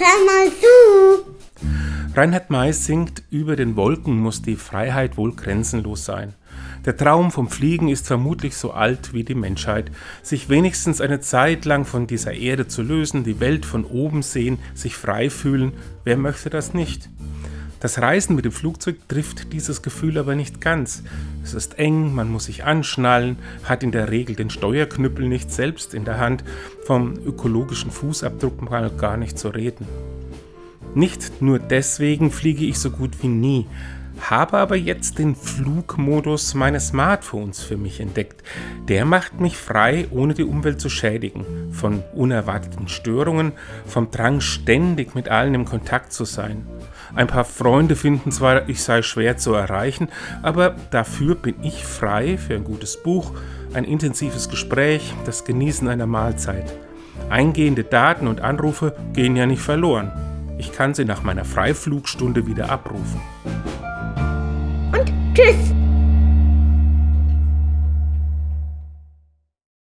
hör mal zu. Reinhard May singt, über den Wolken muss die Freiheit wohl grenzenlos sein. Der Traum vom Fliegen ist vermutlich so alt wie die Menschheit. Sich wenigstens eine Zeit lang von dieser Erde zu lösen, die Welt von oben sehen, sich frei fühlen, wer möchte das nicht? Das Reisen mit dem Flugzeug trifft dieses Gefühl aber nicht ganz. Es ist eng, man muss sich anschnallen, hat in der Regel den Steuerknüppel nicht selbst in der Hand, vom ökologischen Fußabdruck mal gar nicht zu reden. Nicht nur deswegen fliege ich so gut wie nie, habe aber jetzt den Flugmodus meines Smartphones für mich entdeckt. Der macht mich frei, ohne die Umwelt zu schädigen, von unerwarteten Störungen, vom Drang ständig mit allen im Kontakt zu sein. Ein paar Freunde finden zwar, ich sei schwer zu erreichen, aber dafür bin ich frei für ein gutes Buch, ein intensives Gespräch, das Genießen einer Mahlzeit. Eingehende Daten und Anrufe gehen ja nicht verloren. Ich kann sie nach meiner Freiflugstunde wieder abrufen. Und tschüss.